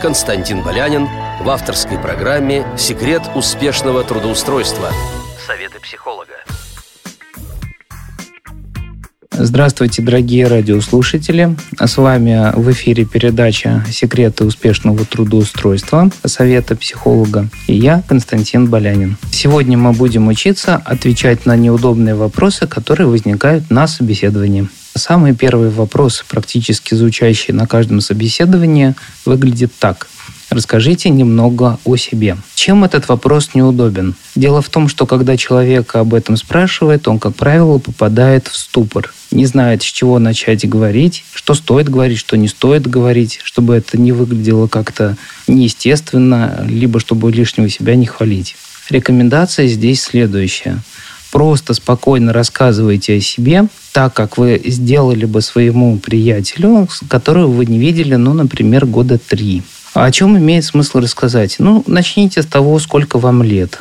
Константин Болянин в авторской программе «Секрет успешного трудоустройства». Советы психолога. Здравствуйте, дорогие радиослушатели. С вами в эфире передача «Секреты успешного трудоустройства» Совета психолога. И я, Константин Болянин. Сегодня мы будем учиться отвечать на неудобные вопросы, которые возникают на собеседовании. Самый первый вопрос, практически звучащий на каждом собеседовании, выглядит так. Расскажите немного о себе. Чем этот вопрос неудобен? Дело в том, что когда человек об этом спрашивает, он, как правило, попадает в ступор. Не знает, с чего начать говорить, что стоит говорить, что не стоит говорить, чтобы это не выглядело как-то неестественно, либо чтобы лишнего себя не хвалить. Рекомендация здесь следующая. Просто спокойно рассказывайте о себе, так как вы сделали бы своему приятелю, которого вы не видели, ну, например, года три. А о чем имеет смысл рассказать? Ну, начните с того, сколько вам лет.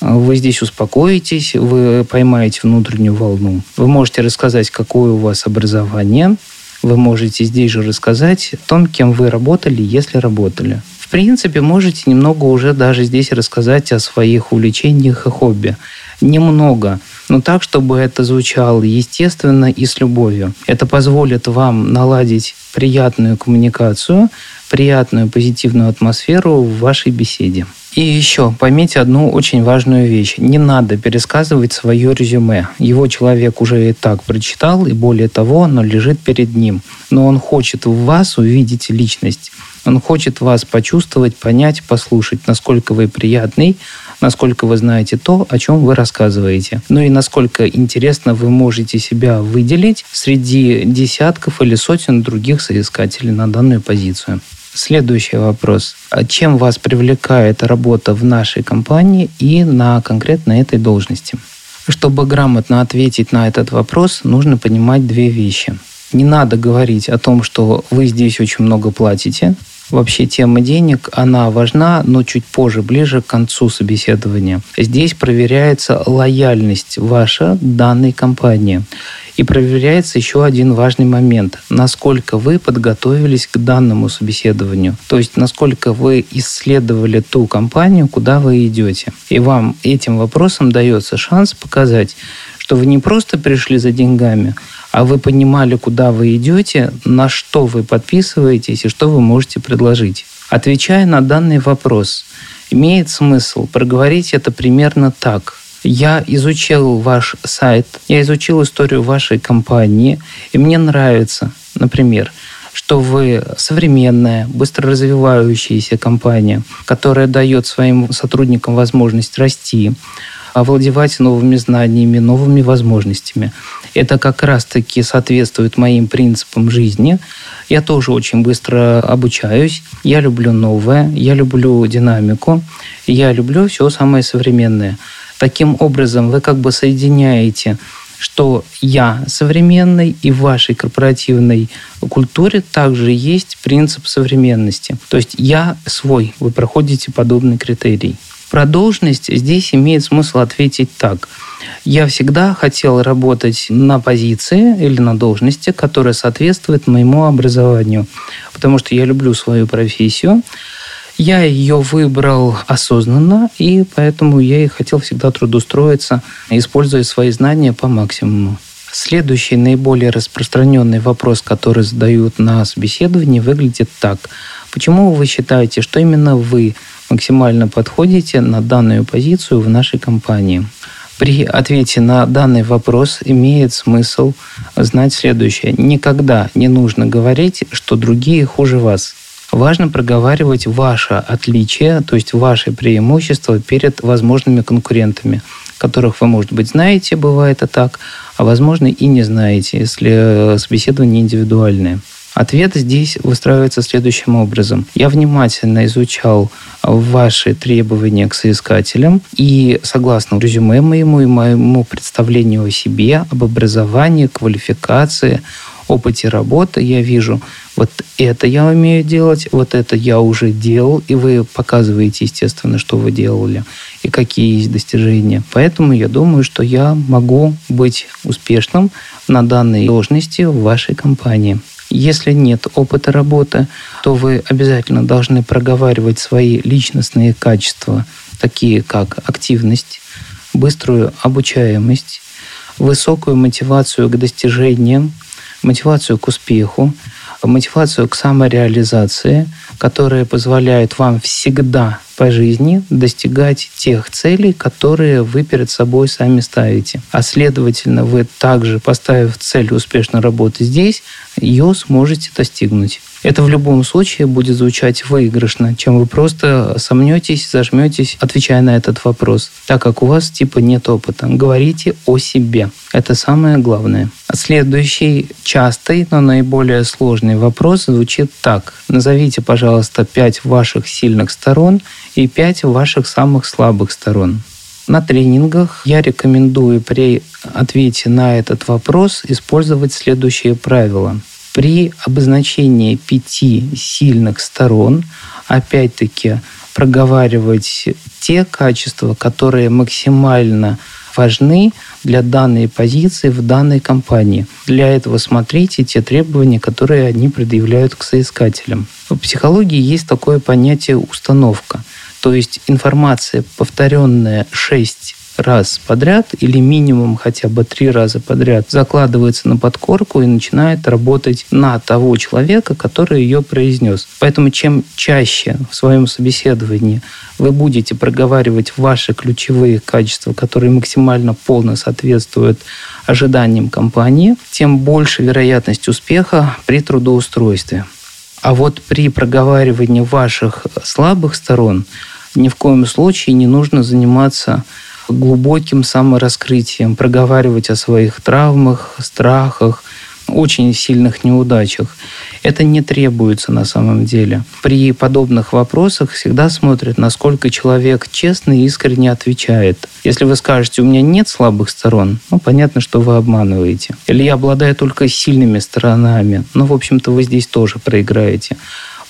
Вы здесь успокоитесь, вы поймаете внутреннюю волну. Вы можете рассказать, какое у вас образование. Вы можете здесь же рассказать о том, кем вы работали, если работали. Принципе, можете немного уже даже здесь рассказать о своих увлечениях и хобби. Немного, но так, чтобы это звучало естественно и с любовью. Это позволит вам наладить приятную коммуникацию, приятную позитивную атмосферу в вашей беседе. И еще поймите одну очень важную вещь. Не надо пересказывать свое резюме. Его человек уже и так прочитал, и более того, оно лежит перед ним. Но он хочет в вас увидеть личность. Он хочет вас почувствовать, понять, послушать, насколько вы приятный, насколько вы знаете то, о чем вы рассказываете. Ну и насколько интересно вы можете себя выделить среди десятков или сотен других соискателей на данную позицию. Следующий вопрос. А чем вас привлекает работа в нашей компании и на конкретно этой должности? Чтобы грамотно ответить на этот вопрос, нужно понимать две вещи. Не надо говорить о том, что вы здесь очень много платите, Вообще тема денег, она важна, но чуть позже, ближе к концу собеседования. Здесь проверяется лояльность ваша данной компании. И проверяется еще один важный момент. Насколько вы подготовились к данному собеседованию. То есть, насколько вы исследовали ту компанию, куда вы идете. И вам этим вопросом дается шанс показать, что вы не просто пришли за деньгами, а вы понимали, куда вы идете, на что вы подписываетесь и что вы можете предложить. Отвечая на данный вопрос, имеет смысл проговорить это примерно так. Я изучил ваш сайт, я изучил историю вашей компании, и мне нравится, например, что вы современная, быстро развивающаяся компания, которая дает своим сотрудникам возможность расти, овладевать новыми знаниями, новыми возможностями. Это как раз-таки соответствует моим принципам жизни. Я тоже очень быстро обучаюсь. Я люблю новое, я люблю динамику, я люблю все самое современное. Таким образом, вы как бы соединяете что я современный, и в вашей корпоративной культуре также есть принцип современности. То есть я свой, вы проходите подобный критерий. Про должность здесь имеет смысл ответить так. Я всегда хотел работать на позиции или на должности, которая соответствует моему образованию, потому что я люблю свою профессию. Я ее выбрал осознанно, и поэтому я и хотел всегда трудоустроиться, используя свои знания по максимуму. Следующий наиболее распространенный вопрос, который задают на собеседовании, выглядит так. Почему вы считаете, что именно вы максимально подходите на данную позицию в нашей компании. При ответе на данный вопрос имеет смысл знать следующее. Никогда не нужно говорить, что другие хуже вас. Важно проговаривать ваше отличие, то есть ваши преимущества перед возможными конкурентами, которых вы, может быть, знаете, бывает это так, а возможно и не знаете, если собеседование индивидуальное. Ответ здесь выстраивается следующим образом. Я внимательно изучал ваши требования к соискателям и согласно резюме моему и моему представлению о себе, об образовании, квалификации, опыте работы, я вижу, вот это я умею делать, вот это я уже делал, и вы показываете, естественно, что вы делали и какие есть достижения. Поэтому я думаю, что я могу быть успешным на данной должности в вашей компании. Если нет опыта работы, то вы обязательно должны проговаривать свои личностные качества, такие как активность, быструю обучаемость, высокую мотивацию к достижениям, мотивацию к успеху, мотивацию к самореализации, которая позволяет вам всегда по жизни достигать тех целей, которые вы перед собой сами ставите. А следовательно, вы также, поставив цель успешно работать здесь, ее сможете достигнуть. Это в любом случае будет звучать выигрышно, чем вы просто сомнетесь, зажметесь, отвечая на этот вопрос, так как у вас типа нет опыта. Говорите о себе. Это самое главное. Следующий частый, но наиболее сложный вопрос звучит так. Назовите, пожалуйста, пять ваших сильных сторон и пять ваших самых слабых сторон. На тренингах я рекомендую при ответе на этот вопрос использовать следующие правила. При обозначении пяти сильных сторон, опять-таки, проговаривать те качества, которые максимально важны для данной позиции в данной компании. Для этого смотрите те требования, которые они предъявляют к соискателям. В психологии есть такое понятие установка. То есть информация, повторенная 6 раз подряд или минимум хотя бы три раза подряд закладывается на подкорку и начинает работать на того человека, который ее произнес. Поэтому чем чаще в своем собеседовании вы будете проговаривать ваши ключевые качества, которые максимально полно соответствуют ожиданиям компании, тем больше вероятность успеха при трудоустройстве. А вот при проговаривании ваших слабых сторон ни в коем случае не нужно заниматься глубоким самораскрытием, проговаривать о своих травмах, страхах, очень сильных неудачах. Это не требуется на самом деле. При подобных вопросах всегда смотрят, насколько человек честно и искренне отвечает. Если вы скажете, у меня нет слабых сторон, ну, понятно, что вы обманываете. Или я обладаю только сильными сторонами, ну, в общем-то, вы здесь тоже проиграете.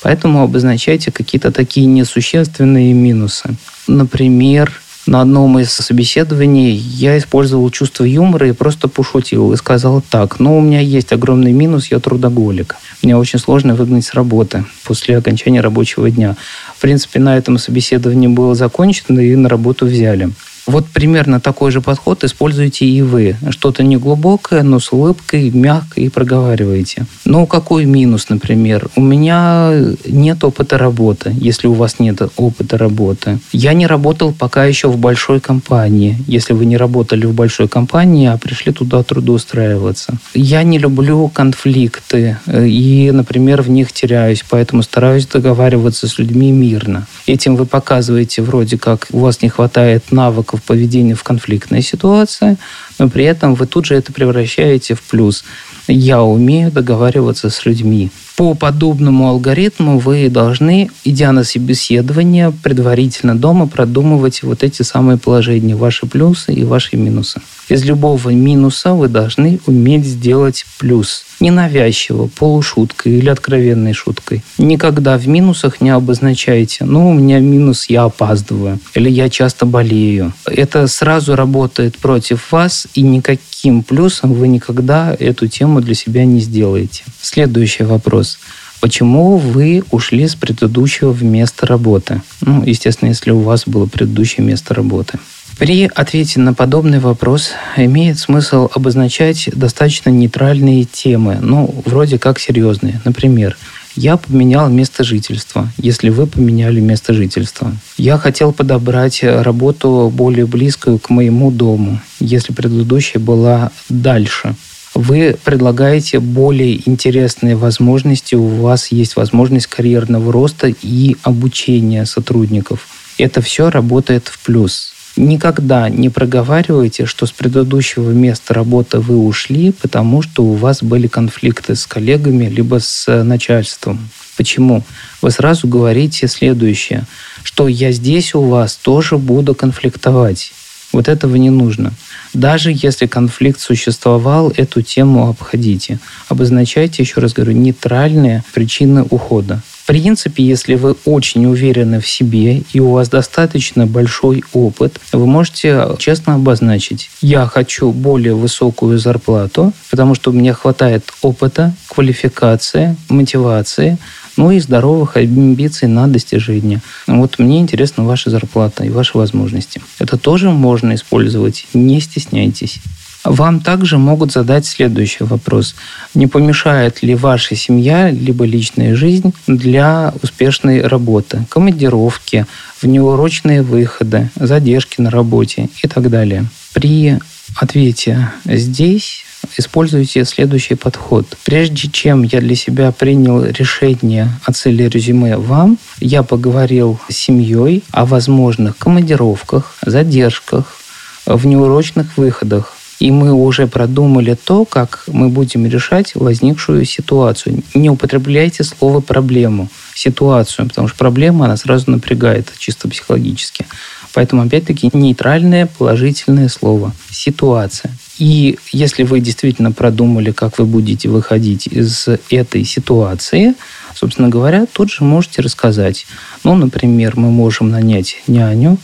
Поэтому обозначайте какие-то такие несущественные минусы. Например, на одном из собеседований я использовал чувство юмора и просто пошутил и сказал так, ну, у меня есть огромный минус, я трудоголик. Мне очень сложно выгнать с работы после окончания рабочего дня. В принципе, на этом собеседовании было закончено и на работу взяли. Вот примерно такой же подход используете и вы. Что-то неглубокое, но с улыбкой, мягко и проговариваете. Ну, какой минус, например? У меня нет опыта работы, если у вас нет опыта работы. Я не работал пока еще в большой компании. Если вы не работали в большой компании, а пришли туда трудоустраиваться. Я не люблю конфликты э, и, например, в них теряюсь, поэтому стараюсь договариваться с людьми мирно. Этим вы показываете вроде как у вас не хватает навыков поведения в конфликтной ситуации, но при этом вы тут же это превращаете в плюс. Я умею договариваться с людьми. По подобному алгоритму вы должны, идя на собеседование, предварительно дома продумывать вот эти самые положения, ваши плюсы и ваши минусы. Из любого минуса вы должны уметь сделать плюс. Ненавязчиво, полушуткой или откровенной шуткой. Никогда в минусах не обозначайте, ну, у меня минус, я опаздываю, или я часто болею. Это сразу работает против вас, и никаким плюсом вы никогда эту тему для себя не сделаете. Следующий вопрос. Почему вы ушли с предыдущего в место работы? Ну, естественно, если у вас было предыдущее место работы. При ответе на подобный вопрос имеет смысл обозначать достаточно нейтральные темы, ну, вроде как серьезные. Например, я поменял место жительства, если вы поменяли место жительства. Я хотел подобрать работу более близкую к моему дому, если предыдущая была дальше. Вы предлагаете более интересные возможности, у вас есть возможность карьерного роста и обучения сотрудников. Это все работает в плюс. Никогда не проговаривайте, что с предыдущего места работы вы ушли, потому что у вас были конфликты с коллегами либо с начальством. Почему? Вы сразу говорите следующее, что я здесь у вас тоже буду конфликтовать. Вот этого не нужно. Даже если конфликт существовал, эту тему обходите. Обозначайте, еще раз говорю, нейтральные причины ухода. В принципе, если вы очень уверены в себе и у вас достаточно большой опыт, вы можете честно обозначить, я хочу более высокую зарплату, потому что у меня хватает опыта, квалификации, мотивации, ну и здоровых амбиций на достижение. Вот мне интересна ваша зарплата и ваши возможности. Это тоже можно использовать, не стесняйтесь. Вам также могут задать следующий вопрос. Не помешает ли ваша семья либо личная жизнь для успешной работы, командировки, внеурочные выходы, задержки на работе и так далее? При ответе здесь используйте следующий подход. Прежде чем я для себя принял решение о цели резюме вам, я поговорил с семьей о возможных командировках, задержках, внеурочных выходах. И мы уже продумали то, как мы будем решать возникшую ситуацию. Не употребляйте слово «проблему», ситуацию, потому что проблема, она сразу напрягает чисто психологически. Поэтому, опять-таки, нейтральное положительное слово – ситуация. И если вы действительно продумали, как вы будете выходить из этой ситуации, собственно говоря, тут же можете рассказать. Ну, например, мы можем нанять няню,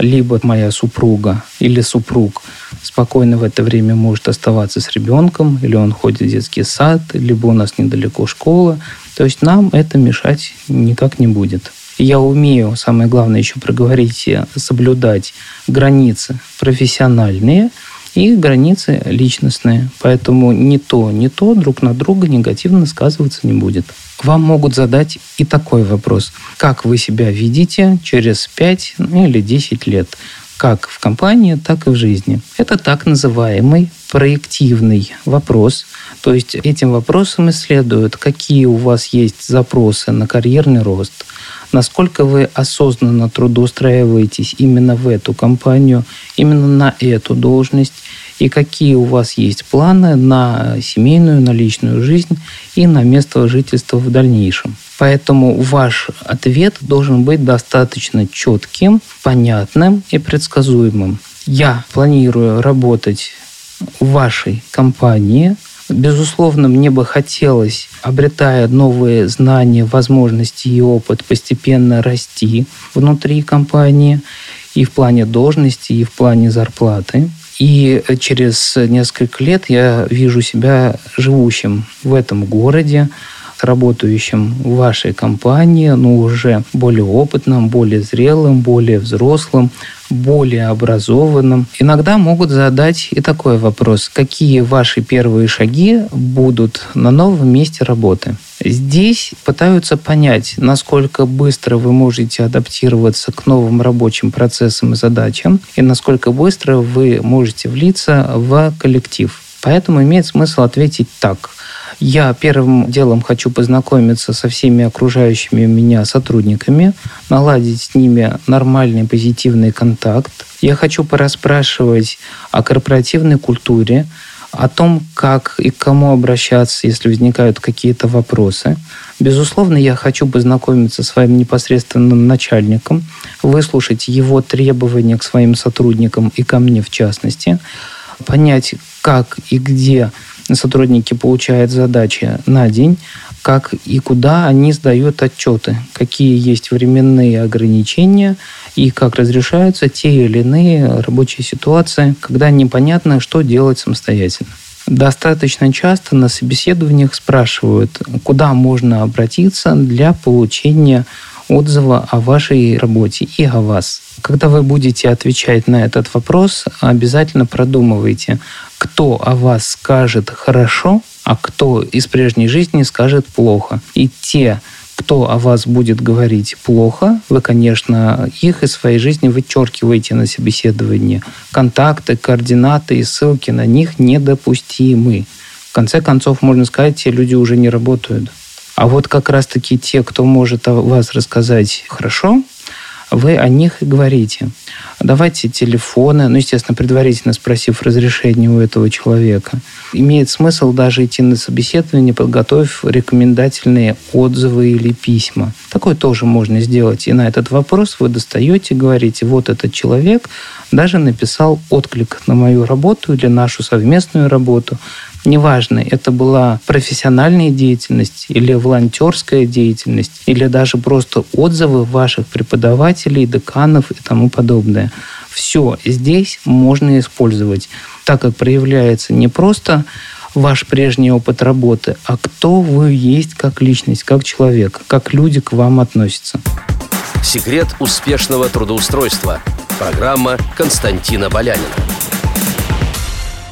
либо моя супруга или супруг спокойно в это время может оставаться с ребенком, или он ходит в детский сад, либо у нас недалеко школа. То есть нам это мешать никак не будет. Я умею, самое главное еще проговорить, соблюдать границы профессиональные и границы личностные. Поэтому ни то, ни то друг на друга негативно сказываться не будет. Вам могут задать и такой вопрос. Как вы себя видите через 5 ну, или 10 лет? Как в компании, так и в жизни. Это так называемый проективный вопрос. То есть этим вопросом исследуют, какие у вас есть запросы на карьерный рост, насколько вы осознанно трудоустраиваетесь именно в эту компанию, именно на эту должность, и какие у вас есть планы на семейную, на личную жизнь и на место жительства в дальнейшем. Поэтому ваш ответ должен быть достаточно четким, понятным и предсказуемым. Я планирую работать в вашей компании. Безусловно, мне бы хотелось, обретая новые знания, возможности и опыт, постепенно расти внутри компании и в плане должности, и в плане зарплаты. И через несколько лет я вижу себя живущим в этом городе, работающим в вашей компании, но уже более опытным, более зрелым, более взрослым, более образованным. Иногда могут задать и такой вопрос. Какие ваши первые шаги будут на новом месте работы? Здесь пытаются понять, насколько быстро вы можете адаптироваться к новым рабочим процессам и задачам, и насколько быстро вы можете влиться в коллектив. Поэтому имеет смысл ответить так. Я первым делом хочу познакомиться со всеми окружающими меня сотрудниками, наладить с ними нормальный позитивный контакт. Я хочу порасспрашивать о корпоративной культуре, о том, как и к кому обращаться, если возникают какие-то вопросы. Безусловно, я хочу познакомиться с своим непосредственным начальником, выслушать его требования к своим сотрудникам и ко мне в частности, понять, как и где сотрудники получают задачи на день, как и куда они сдают отчеты, какие есть временные ограничения и как разрешаются те или иные рабочие ситуации, когда непонятно, что делать самостоятельно. Достаточно часто на собеседованиях спрашивают, куда можно обратиться для получения отзыва о вашей работе и о вас. Когда вы будете отвечать на этот вопрос, обязательно продумывайте, кто о вас скажет хорошо, а кто из прежней жизни скажет плохо. И те, кто о вас будет говорить плохо, вы, конечно, их из своей жизни вычеркиваете на собеседовании. Контакты, координаты и ссылки на них недопустимы. В конце концов, можно сказать, те люди уже не работают. А вот как раз-таки те, кто может о вас рассказать хорошо, вы о них и говорите. Давайте телефоны, ну, естественно, предварительно спросив разрешение у этого человека. Имеет смысл даже идти на собеседование, подготовив рекомендательные отзывы или письма. Такое тоже можно сделать. И на этот вопрос вы достаете, говорите, вот этот человек даже написал отклик на мою работу или нашу совместную работу. Неважно, это была профессиональная деятельность или волонтерская деятельность, или даже просто отзывы ваших преподавателей, деканов и тому подобное. Все здесь можно использовать, так как проявляется не просто ваш прежний опыт работы, а кто вы есть как личность, как человек, как люди к вам относятся. Секрет успешного трудоустройства. Программа Константина Болянина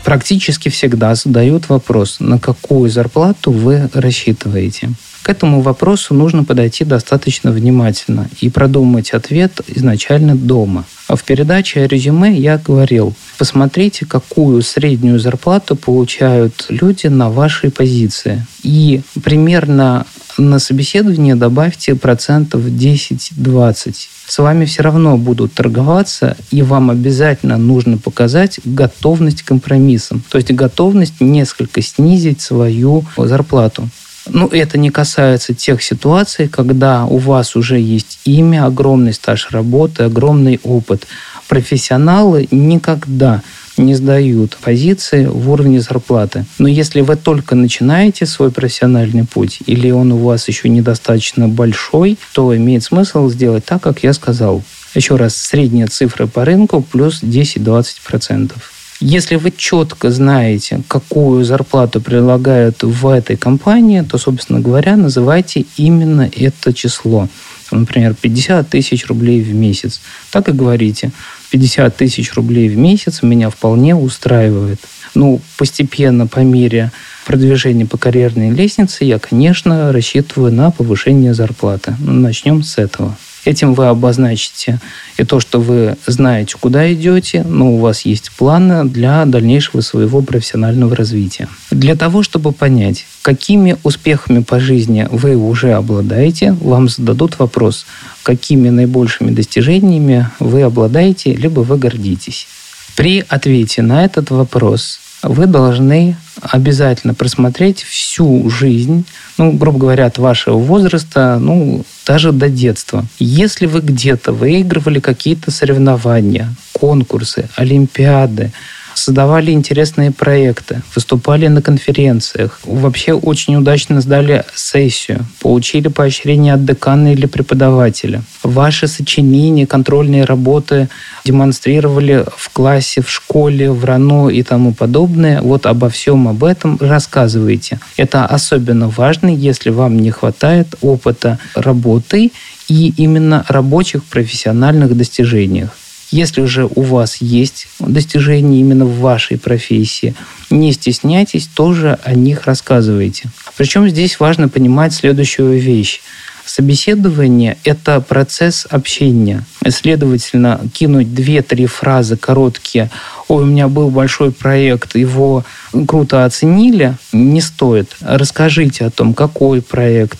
практически всегда задают вопрос, на какую зарплату вы рассчитываете. К этому вопросу нужно подойти достаточно внимательно и продумать ответ изначально дома. А в передаче о резюме я говорил, посмотрите, какую среднюю зарплату получают люди на вашей позиции. И примерно на собеседование добавьте процентов 10-20 с вами все равно будут торговаться, и вам обязательно нужно показать готовность к компромиссам. То есть готовность несколько снизить свою зарплату. Ну, это не касается тех ситуаций, когда у вас уже есть имя, огромный стаж работы, огромный опыт. Профессионалы никогда не сдают позиции в уровне зарплаты. Но если вы только начинаете свой профессиональный путь, или он у вас еще недостаточно большой, то имеет смысл сделать так, как я сказал. Еще раз, средняя цифра по рынку плюс 10-20%. Если вы четко знаете, какую зарплату предлагают в этой компании, то, собственно говоря, называйте именно это число. Например, 50 тысяч рублей в месяц. Так и говорите. 50 тысяч рублей в месяц меня вполне устраивает. Ну, постепенно, по мере продвижения по карьерной лестнице, я, конечно, рассчитываю на повышение зарплаты. Начнем с этого. Этим вы обозначите и то, что вы знаете, куда идете, но у вас есть планы для дальнейшего своего профессионального развития. Для того, чтобы понять, какими успехами по жизни вы уже обладаете, вам зададут вопрос, какими наибольшими достижениями вы обладаете, либо вы гордитесь. При ответе на этот вопрос вы должны обязательно просмотреть всю жизнь, ну, грубо говоря, от вашего возраста, ну, даже до детства. Если вы где-то выигрывали какие-то соревнования, конкурсы, олимпиады, создавали интересные проекты, выступали на конференциях, вообще очень удачно сдали сессию, получили поощрение от декана или преподавателя. Ваши сочинения, контрольные работы демонстрировали в классе, в школе, в РАНО и тому подобное. Вот обо всем об этом рассказывайте. Это особенно важно, если вам не хватает опыта работы и именно рабочих профессиональных достижениях. Если же у вас есть достижения именно в вашей профессии, не стесняйтесь, тоже о них рассказывайте. Причем здесь важно понимать следующую вещь. Собеседование – это процесс общения. Следовательно, кинуть две-три фразы короткие «Ой, у меня был большой проект, его круто оценили» не стоит. Расскажите о том, какой проект,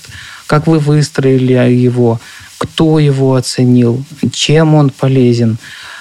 как вы выстроили его, кто его оценил, чем он полезен.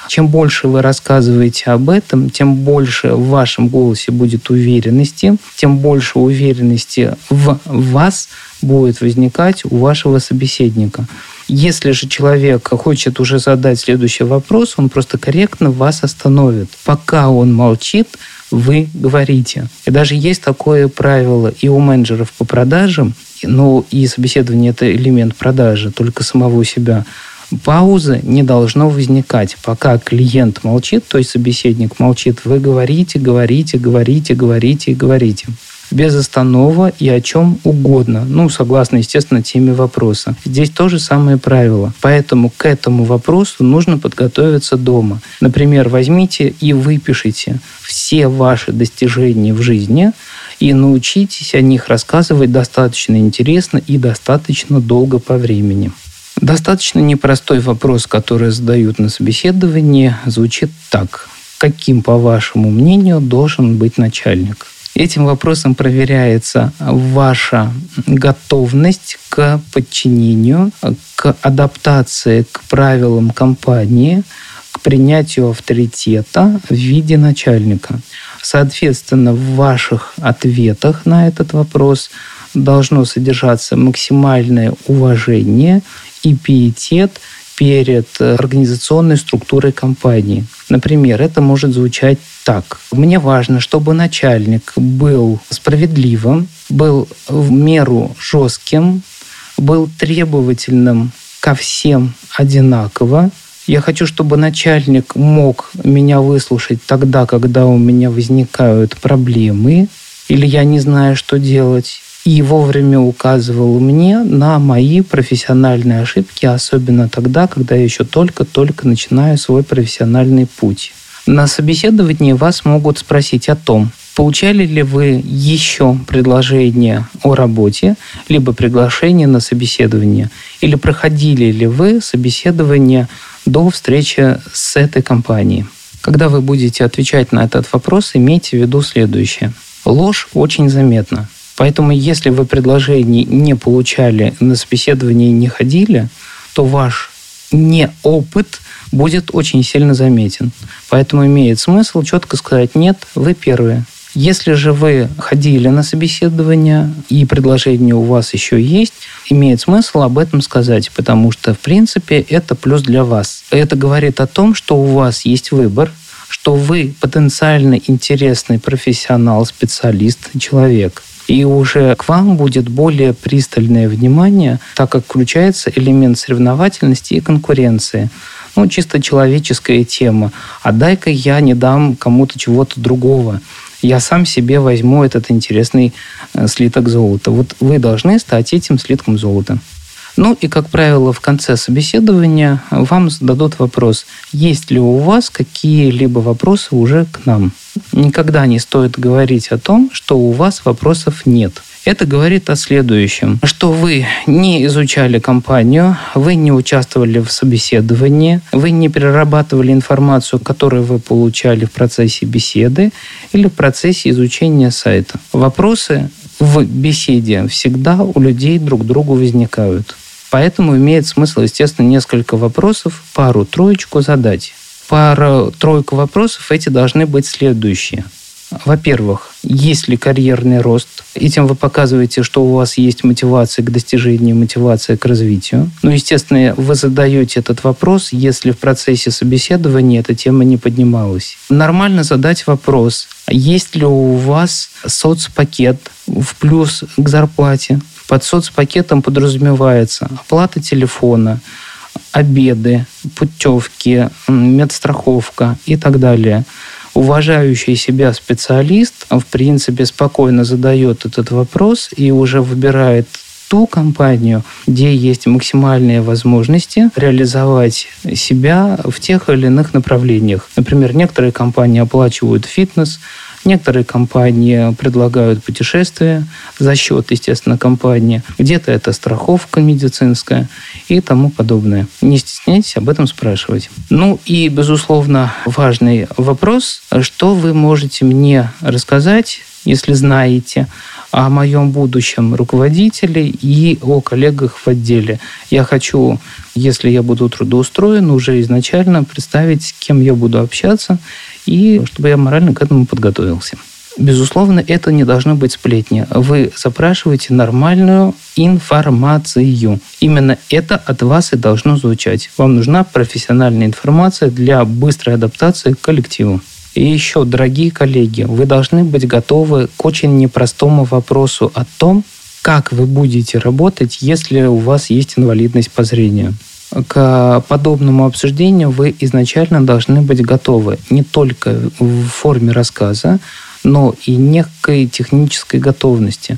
Чем больше вы рассказываете об этом, тем больше в вашем голосе будет уверенности, тем больше уверенности в вас будет возникать у вашего собеседника. Если же человек хочет уже задать следующий вопрос, он просто корректно вас остановит. Пока он молчит, вы говорите. И даже есть такое правило и у менеджеров по продажам, ну и собеседование – это элемент продажи, только самого себя. Паузы не должно возникать. Пока клиент молчит, то есть собеседник молчит, вы говорите, говорите, говорите, говорите и говорите без останова и о чем угодно. Ну, согласно, естественно, теме вопроса. Здесь то же самое правило. Поэтому к этому вопросу нужно подготовиться дома. Например, возьмите и выпишите все ваши достижения в жизни и научитесь о них рассказывать достаточно интересно и достаточно долго по времени. Достаточно непростой вопрос, который задают на собеседовании, звучит так. Каким, по вашему мнению, должен быть начальник? Этим вопросом проверяется ваша готовность к подчинению, к адаптации к правилам компании, к принятию авторитета в виде начальника. Соответственно, в ваших ответах на этот вопрос должно содержаться максимальное уважение и пиетет перед организационной структурой компании. Например, это может звучать так. Мне важно, чтобы начальник был справедливым, был в меру жестким, был требовательным ко всем одинаково. Я хочу, чтобы начальник мог меня выслушать тогда, когда у меня возникают проблемы, или я не знаю, что делать и вовремя указывал мне на мои профессиональные ошибки, особенно тогда, когда я еще только-только начинаю свой профессиональный путь. На собеседовании вас могут спросить о том, получали ли вы еще предложение о работе, либо приглашение на собеседование, или проходили ли вы собеседование до встречи с этой компанией. Когда вы будете отвечать на этот вопрос, имейте в виду следующее. Ложь очень заметна. Поэтому, если вы предложений не получали, на собеседование не ходили, то ваш неопыт будет очень сильно заметен. Поэтому имеет смысл четко сказать «нет, вы первые». Если же вы ходили на собеседование и предложение у вас еще есть, имеет смысл об этом сказать, потому что, в принципе, это плюс для вас. Это говорит о том, что у вас есть выбор, что вы потенциально интересный профессионал, специалист, человек и уже к вам будет более пристальное внимание, так как включается элемент соревновательности и конкуренции. Ну, чисто человеческая тема. А дай-ка я не дам кому-то чего-то другого. Я сам себе возьму этот интересный э, слиток золота. Вот вы должны стать этим слитком золота. Ну и, как правило, в конце собеседования вам зададут вопрос, есть ли у вас какие-либо вопросы уже к нам. Никогда не стоит говорить о том, что у вас вопросов нет. Это говорит о следующем, что вы не изучали компанию, вы не участвовали в собеседовании, вы не перерабатывали информацию, которую вы получали в процессе беседы или в процессе изучения сайта. Вопросы в беседе всегда у людей друг другу возникают. Поэтому имеет смысл, естественно, несколько вопросов, пару-троечку задать. Пару-тройку вопросов эти должны быть следующие. Во-первых, есть ли карьерный рост? Этим вы показываете, что у вас есть мотивация к достижению, мотивация к развитию. Ну, естественно, вы задаете этот вопрос, если в процессе собеседования эта тема не поднималась. Нормально задать вопрос, есть ли у вас соцпакет в плюс к зарплате? Под соцпакетом подразумевается оплата телефона, обеды, путевки, медстраховка и так далее. Уважающий себя специалист, в принципе, спокойно задает этот вопрос и уже выбирает ту компанию, где есть максимальные возможности реализовать себя в тех или иных направлениях. Например, некоторые компании оплачивают фитнес, Некоторые компании предлагают путешествия за счет, естественно, компании. Где-то это страховка медицинская и тому подобное. Не стесняйтесь об этом спрашивать. Ну и, безусловно, важный вопрос, что вы можете мне рассказать, если знаете, о моем будущем руководителе и о коллегах в отделе. Я хочу, если я буду трудоустроен, уже изначально представить, с кем я буду общаться, и чтобы я морально к этому подготовился. Безусловно, это не должно быть сплетни. Вы запрашиваете нормальную информацию. Именно это от вас и должно звучать. Вам нужна профессиональная информация для быстрой адаптации к коллективу. И еще, дорогие коллеги, вы должны быть готовы к очень непростому вопросу о том, как вы будете работать, если у вас есть инвалидность по зрению к подобному обсуждению вы изначально должны быть готовы не только в форме рассказа, но и некой технической готовности.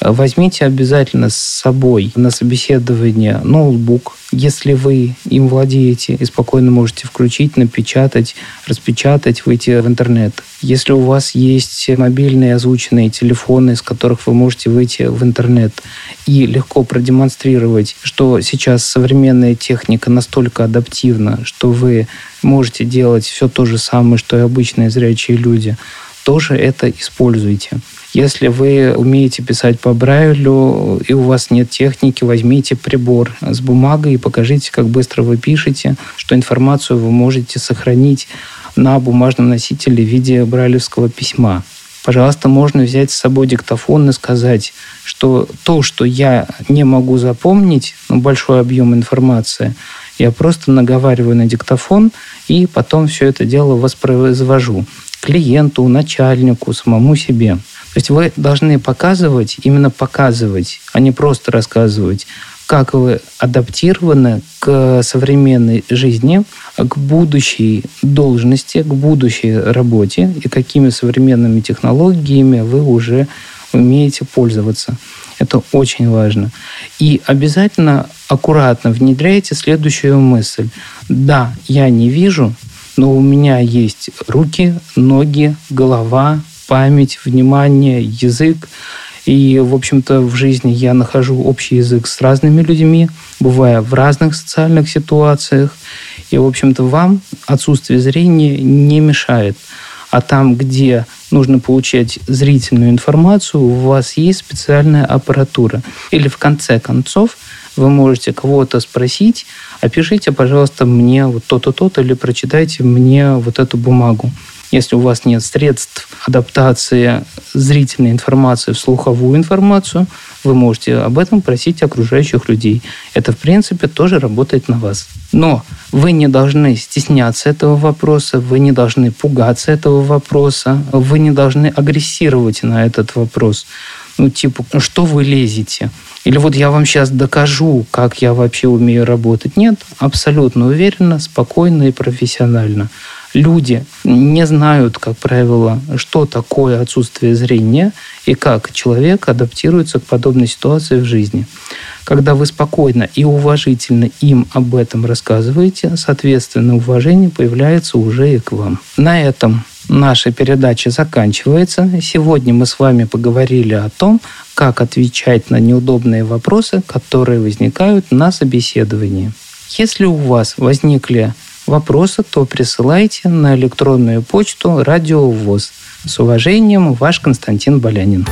Возьмите обязательно с собой на собеседование ноутбук, если вы им владеете и спокойно можете включить, напечатать, распечатать, выйти в интернет. Если у вас есть мобильные озвученные телефоны, с которых вы можете выйти в интернет и легко продемонстрировать, что сейчас современная техника настолько адаптивна, что вы можете делать все то же самое, что и обычные зрячие люди – тоже это используйте. Если вы умеете писать по Брайлю и у вас нет техники, возьмите прибор с бумагой и покажите, как быстро вы пишете, что информацию вы можете сохранить на бумажном носителе в виде брайлевского письма. Пожалуйста, можно взять с собой диктофон и сказать, что то, что я не могу запомнить, ну, большой объем информации, я просто наговариваю на диктофон и потом все это дело воспроизвожу клиенту, начальнику, самому себе. То есть вы должны показывать, именно показывать, а не просто рассказывать, как вы адаптированы к современной жизни, к будущей должности, к будущей работе и какими современными технологиями вы уже умеете пользоваться. Это очень важно. И обязательно аккуратно внедряйте следующую мысль. Да, я не вижу, но у меня есть руки, ноги, голова, память, внимание, язык. И, в общем-то, в жизни я нахожу общий язык с разными людьми, бывая в разных социальных ситуациях. И, в общем-то, вам отсутствие зрения не мешает. А там, где нужно получать зрительную информацию, у вас есть специальная аппаратура. Или, в конце концов, вы можете кого-то спросить, опишите, пожалуйста, мне вот то-то, то-то, или прочитайте мне вот эту бумагу. Если у вас нет средств адаптации зрительной информации в слуховую информацию, вы можете об этом просить окружающих людей. Это, в принципе, тоже работает на вас. Но вы не должны стесняться этого вопроса, вы не должны пугаться этого вопроса, вы не должны агрессировать на этот вопрос. Ну, типа, что вы лезете? Или вот я вам сейчас докажу, как я вообще умею работать. Нет, абсолютно уверенно, спокойно и профессионально люди не знают, как правило, что такое отсутствие зрения и как человек адаптируется к подобной ситуации в жизни. Когда вы спокойно и уважительно им об этом рассказываете, соответственно, уважение появляется уже и к вам. На этом наша передача заканчивается. Сегодня мы с вами поговорили о том, как отвечать на неудобные вопросы, которые возникают на собеседовании. Если у вас возникли вопросы, то присылайте на электронную почту «Радиовоз». С уважением, ваш Константин Болянин.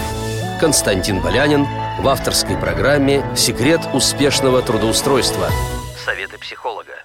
Константин Болянин в авторской программе «Секрет успешного трудоустройства». Советы психолога.